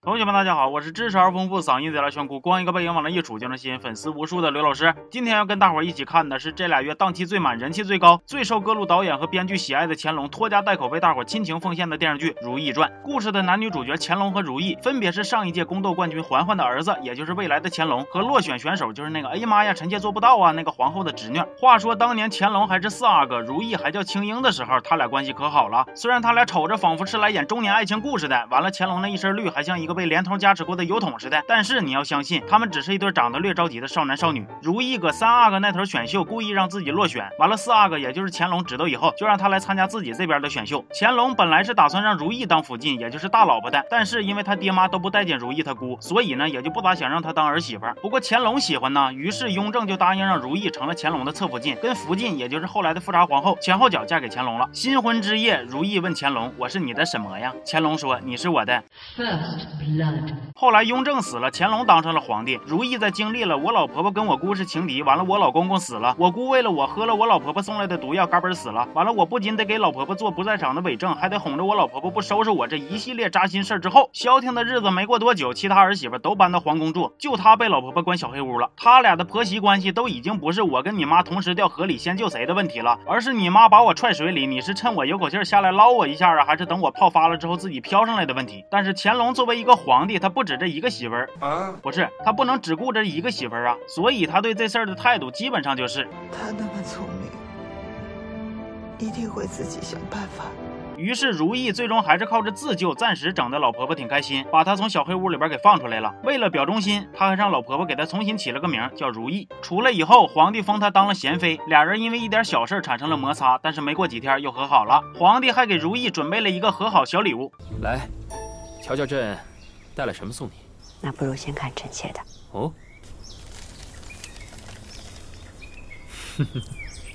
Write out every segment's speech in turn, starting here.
同学们，大家好，我是知识而丰富、嗓音贼拉炫酷、光一个背影往那一杵就能吸引粉丝无数的刘老师。今天要跟大伙儿一起看的是这俩月档期最满、人气最高、最受各路导演和编剧喜爱的乾隆拖家带口为大伙儿亲情奉献的电视剧《如懿传》。故事的男女主角乾隆和如懿分别是上一届宫斗冠军嬛嬛的儿子，也就是未来的乾隆，和落选选手就是那个哎呀妈呀，臣妾做不到啊那个皇后的侄女。话说当年乾隆还是四阿哥，如懿还叫青樱的时候，他俩关系可好了。虽然他俩瞅着仿佛是来演中年爱情故事的，完了乾隆那一身绿还像一个被连通加持过。的油桶似的，但是你要相信，他们只是一对长得略着急的少男少女。如意搁三阿哥那头选秀，故意让自己落选，完了四阿哥也就是乾隆知道以后，就让他来参加自己这边的选秀。乾隆本来是打算让如意当福晋，也就是大老婆的，但是因为他爹妈都不待见如意他姑，所以呢也就不咋想让他当儿媳妇。不过乾隆喜欢呢，于是雍正就答应让如意成了乾隆的侧福晋，跟福晋也就是后来的富察皇后前后脚嫁给乾隆了。新婚之夜，如意问乾隆：“我是你的什么呀？”乾隆说：“你是我的。”是后来雍正死了，乾隆当上了皇帝。如意在经历了我老婆婆跟我姑是情敌，完了我老公公死了，我姑为了我喝了我老婆婆送来的毒药，嘎嘣死了。完了我不仅得给老婆婆做不在场的伪证，还得哄着我老婆婆不收拾我这一系列扎心事儿之后，消停的日子没过多久，其他儿媳妇都搬到皇宫住，就她被老婆婆关小黑屋了。他俩的婆媳关系都已经不是我跟你妈同时掉河里先救谁的问题了，而是你妈把我踹水里，你是趁我有口气下来捞我一下啊，还是等我泡发了之后自己飘上来的问题？但是乾隆作为一个皇帝，他不止这一个媳妇儿。啊，不是，他不能只顾着一个媳妇儿啊，所以他对这事儿的态度基本上就是，他那么聪明，一定会自己想办法。于是如意最终还是靠着自救，暂时整的老婆婆挺开心，把她从小黑屋里边给放出来了。为了表忠心，他还让老婆婆给她重新起了个名叫如意。出来以后，皇帝封她当了贤妃，俩人因为一点小事产生了摩擦，但是没过几天又和好了。皇帝还给如意准备了一个和好小礼物，来，瞧瞧朕带了什么送你。那不如先看臣妾的哦。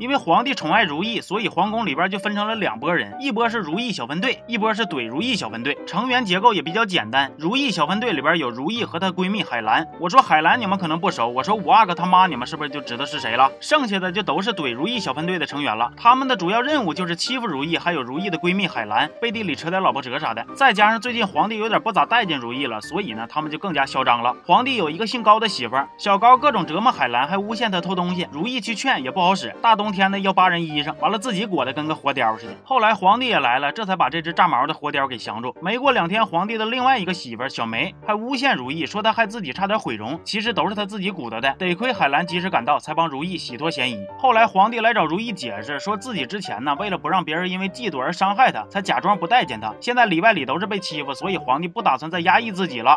因为皇帝宠爱如意，所以皇宫里边就分成了两拨人，一波是如意小分队，一波是怼如意小分队。成员结构也比较简单，如意小分队里边有如意和她闺蜜海兰。我说海兰你们可能不熟，我说五阿哥他妈你们是不是就知道是谁了？剩下的就都是怼如意小分队的成员了。他们的主要任务就是欺负如意，还有如意的闺蜜海兰，背地里扯点老婆折啥的。再加上最近皇帝有点不咋待见如意了，所以呢他们就更加嚣张了。皇帝有一个姓高的媳妇，小高各种折磨海兰，还诬陷她偷东西。如意去劝也不好使，大东冬。天的要扒人衣裳，完了自己裹得跟个活貂似的。后来皇帝也来了，这才把这只炸毛的活貂给降住。没过两天，皇帝的另外一个媳妇小梅还诬陷如意，说她害自己差点毁容，其实都是她自己鼓捣的。得亏海兰及时赶到，才帮如意洗脱嫌疑。后来皇帝来找如意解释，说自己之前呢，为了不让别人因为嫉妒而伤害她，才假装不待见她。现在里外里都是被欺负，所以皇帝不打算再压抑自己了。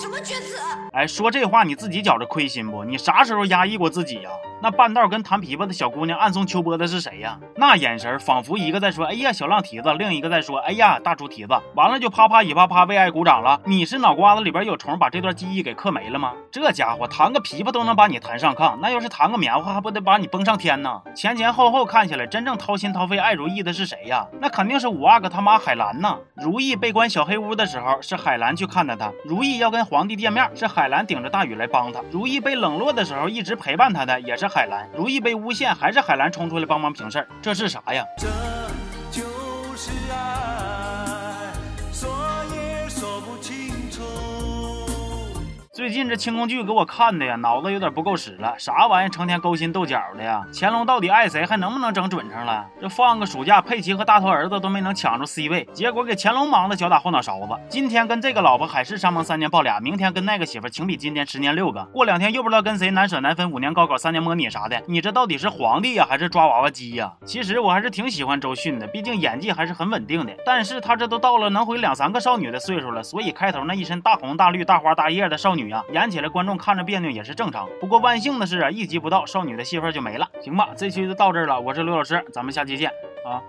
什么君子哎，说这话你自己觉着亏心不？你啥时候压抑过自己呀？那半道跟弹琵琶的小姑娘暗送秋波的是谁呀？那眼神仿佛一个在说“哎呀小浪蹄子”，另一个在说“哎呀大猪蹄子”。完了就啪啪一啪啪为爱鼓掌了。你是脑瓜子里边有虫，把这段记忆给刻没了吗？这家伙弹个琵琶都能把你弹上炕，那要是弹个棉花，还不得把你崩上天呢？前前后后看起来，真正掏心掏肺爱如意的是谁呀？那肯定是五阿哥他妈海兰呐。如意被关小黑屋的时候，是海兰去看的他。如意要跟皇帝见面，是海兰顶着大雨来帮他。如意被冷落的时候，一直陪伴他的也是。海兰如意被诬陷，还是海兰冲出来帮忙平事儿，这是啥呀？最近这清宫剧给我看的呀，脑子有点不够使了，啥玩意成天勾心斗角的呀？乾隆到底爱谁，还能不能整准成了？这放个暑假，佩奇和大头儿子都没能抢住 C 位，结果给乾隆忙的脚打后脑勺子。今天跟这个老婆海誓山盟三年抱俩，明天跟那个媳妇情比金坚十年六个，过两天又不知道跟谁难舍难分五年高考三年模拟啥的。你这到底是皇帝呀，还是抓娃娃机呀？其实我还是挺喜欢周迅的，毕竟演技还是很稳定的。但是她这都到了能回两三个少女的岁数了，所以开头那一身大红大绿大花大叶的少女。演起来观众看着别扭也是正常。不过万幸的是啊，一集不到，少女的戏份就没了。行吧，这期就到这儿了。我是刘老师，咱们下期见啊。